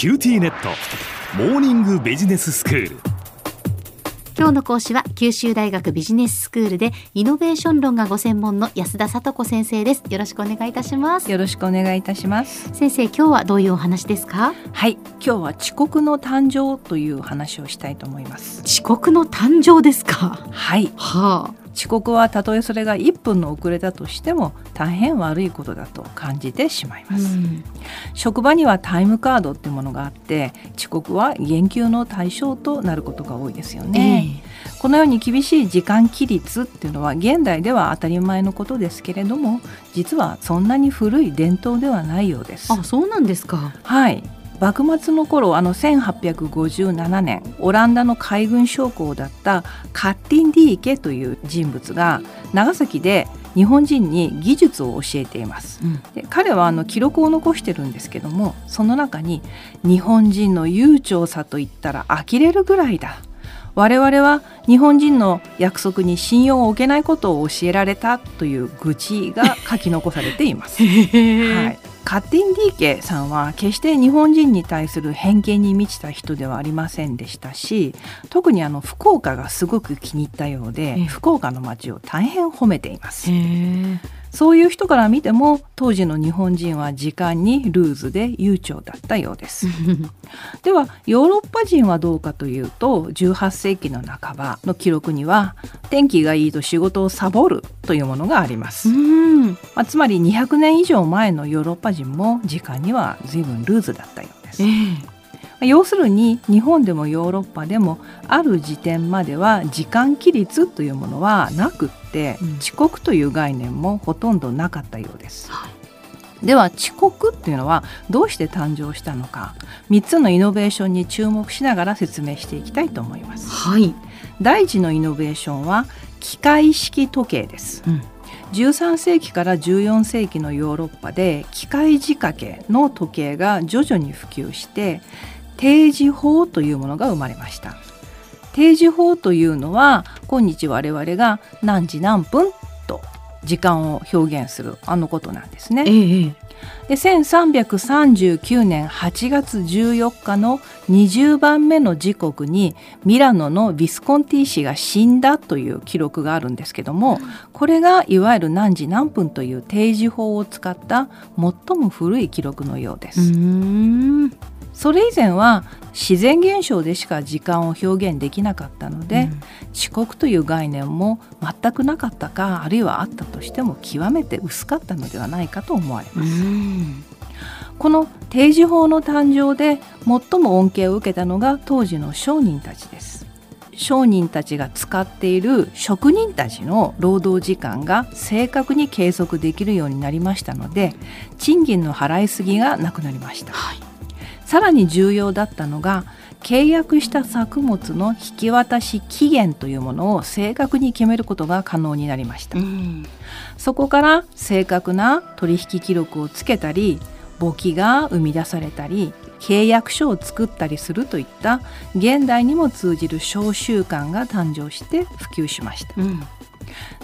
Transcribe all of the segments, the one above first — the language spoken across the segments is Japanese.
QTnet。モーニングビジネススクール。今日の講師は九州大学ビジネススクールでイノベーション論がご専門の安田聡子先生です。よろしくお願いいたします。よろしくお願いいたします。先生今日はどういうお話ですか？はい。今日は遅刻の誕生という話をしたいと思います。遅刻の誕生ですか？はい。はあ遅刻はたとえそれが1分の遅れだとしても大変悪いことだと感じてしまいます、うん。職場にはタイムカードってものがあって遅刻は減給の対象となることが多いですよね、このように厳しい時間規律っていうのは現代では当たり前のことですけれども実はそんなに古い伝統ではないようです。あそうなんですか。はい幕末の頃あの1857年オランダの海軍将校だったカッティン・ディーケという人物が長崎で日本人に技術を教えています。うん。で彼はあの記録を残してるんですけどもその中に「日本人の悠長さといったら呆れるぐらいだ」我々は日本人の約束に信用を置けないことを教えられたという愚痴が書き残されています。はい、カッティン・ディーケさんは決して日本人に対する偏見に満ちた人ではありませんでしたし特にあの福岡がすごく気に入ったようで、ええ。福岡の街を大変褒めています。へえそういう人から見ても当時の日本人は時間にルーズで悠長だったようです。ではヨーロッパ人はどうかというと18世紀の半ばの記録には天気がいいと仕事をサボるというものがあります。うん。まあ、つまり200年以上前のヨーロッパ人も時間には随分ルーズだったようです。えまえ。あ要するに日本でもヨーロッパでもある時点までは時間規律というものはなくって、うん遅刻という概念もほとんどなかったようです。はいでは遅刻っていうのはどうして誕生したのか3つのイノベーションに注目しながら説明していきたいと思います。はい、第一のイノベーションは機械式時計です。うん13世紀から14世紀のヨーロッパで機械仕掛けの時計が徐々に普及して定時法というものが生まれました。定時法というのは今日我々が何時何分と時間を表現するあのことなんですね。ええで1339年8月14日の20番目の時刻にミラノのビスコンティ氏が死んだという記録があるんですけどもこれがいわゆる何時何分という定時法を使った最も古い記録のようです。それ以前は自然現象でしか時間を表現できなかったので、遅刻という概念も全くなかったかあるいはあったとしても極めて薄かったのではないかと思われうます。ん。この定時法の誕生で最も恩恵を受けたのが当時の商人たちです。商人たちが使っている職人たちの労働時間が正確に計測できるようになりましたので賃金の払いすぎがなくなりました。はいさらに重要だったのが契約した作物の引き渡し期限というものを正確に決めることが可能になりました。うん。そこから正確な取引記録をつけたり簿記が生み出されたり契約書を作ったりするといった現代にも通じる商習慣が誕生して普及しました。うん。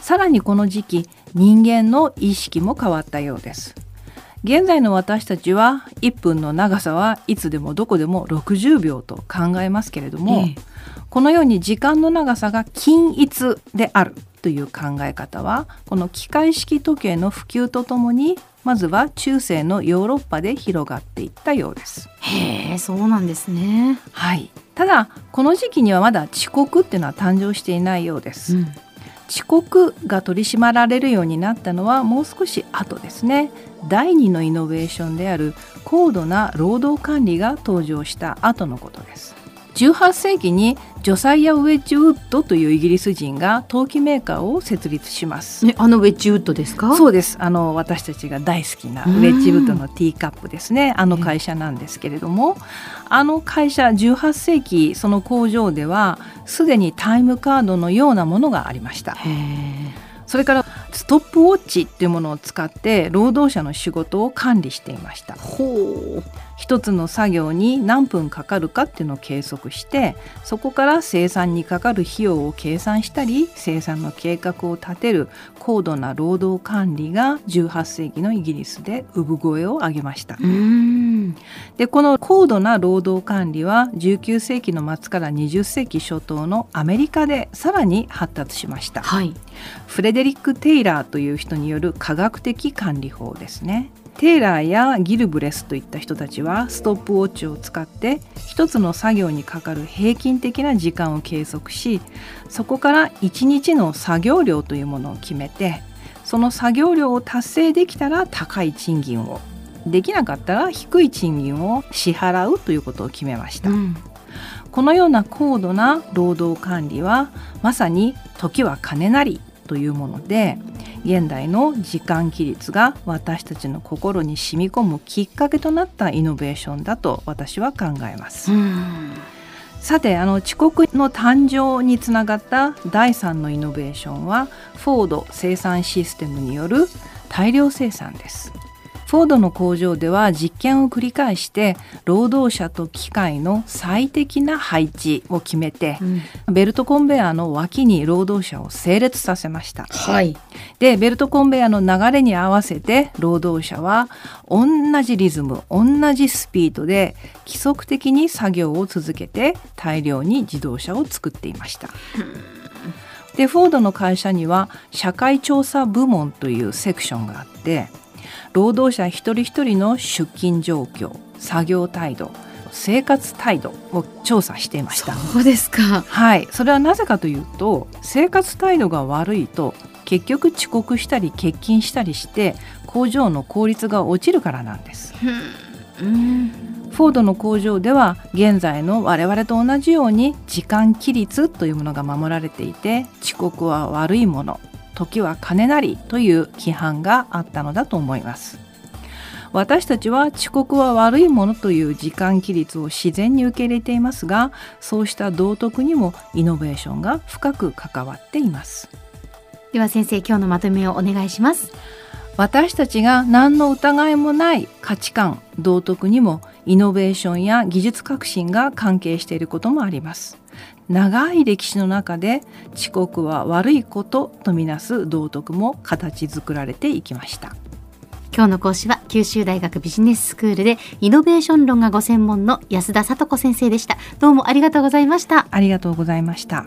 さらにこの時期人間の意識も変わったようです現在の私たちは1分の長さはいつでもどこでも60秒と考えますけれども、ええこのように時間の長さが均一であるという考え方はこの機械式時計の普及とともにまずは中世のヨーロッパで広がっていったようです。へえそうなんですね。はい、ただこの時期にはまだ遅刻っていうのは誕生していないようです。うん遅刻が取り締まられるようになったのはもう少し後ですね。第二のイノベーションである高度な労働管理が登場した後のことです。18世紀にジョサイア・ウェッジウッドというイギリス人が陶器メーカーを設立します。ねあのウェッジウッドですか？そうです。あの私たちが大好きなウうんェッジウッドのティーカップですね。あの会社なんですけれども。あの会社18世紀その工場ではすでにタイムカードのようなものがありました。それからストップウォッチっていうものを使って労働者の仕事を管理していました。ほう一つの作業に何分かかるかっていうのを計測してそこから生産にかかる費用を計算したり生産の計画を立てる高度な労働管理が18世紀のイギリスで産声を上げました。うん。でこの高度な労働管理は19世紀の末から20世紀初頭のアメリカでさらに発達しました。はい。フレデリック・テイラーという人による科学的管理法ですねテイラーやギルブレスといった人たちはストップウォッチを使って一つの作業にかかる平均的な時間を計測しそこから1日の作業量というものを決めてその作業量を達成できたら高い賃金をできなかったら低い賃金を支払うということを決めました。うんこのような高度な労働管理はまさに時は金なりというもので現代の時間規律が私たちの心に染み込むきっかけとなったイノベーションだと私は考えます。うんさてあの遅刻の誕生につながった第3のイノベーションはフォード生産システムによる大量生産です。フォードの工場では実験を繰り返して労働者と機械の最適な配置を決めてうん。ベルトコンベヤーの脇に労働者を整列させました。はい。でベルトコンベヤーの流れに合わせて労働者は同じリズム同じスピードで規則的に作業を続けて大量に自動車を作っていました。でフォードの会社には社会調査部門というセクションがあって労働者一人一人の出勤状況作業態度生活態度を調査していました。そうですか。はい、それはなぜかというと生活態度が悪いと結局遅刻したり欠勤したりして工場の効率が落ちるからなんです。うん。フォードの工場では現在の我々と同じように時間規律というものが守られていて遅刻は悪いもの時は金なりという規範があったのだと思います。私たちは遅刻は悪いものという時間規律を自然に受け入れていますがそうした道徳にもイノベーションが深く関わっています。では先生今日のまとめをお願いします。私たちが何の疑いもない価値観道徳にもイノベーションや技術革新が関係していることもあります長い歴史の中で遅刻は悪いこととみなす道徳も形作られていきました。今日の講師は九州大学ビジネススクールでイノベーション論がご専門の安田聡子先生でした。どうもありがとうございました。ありがとうございました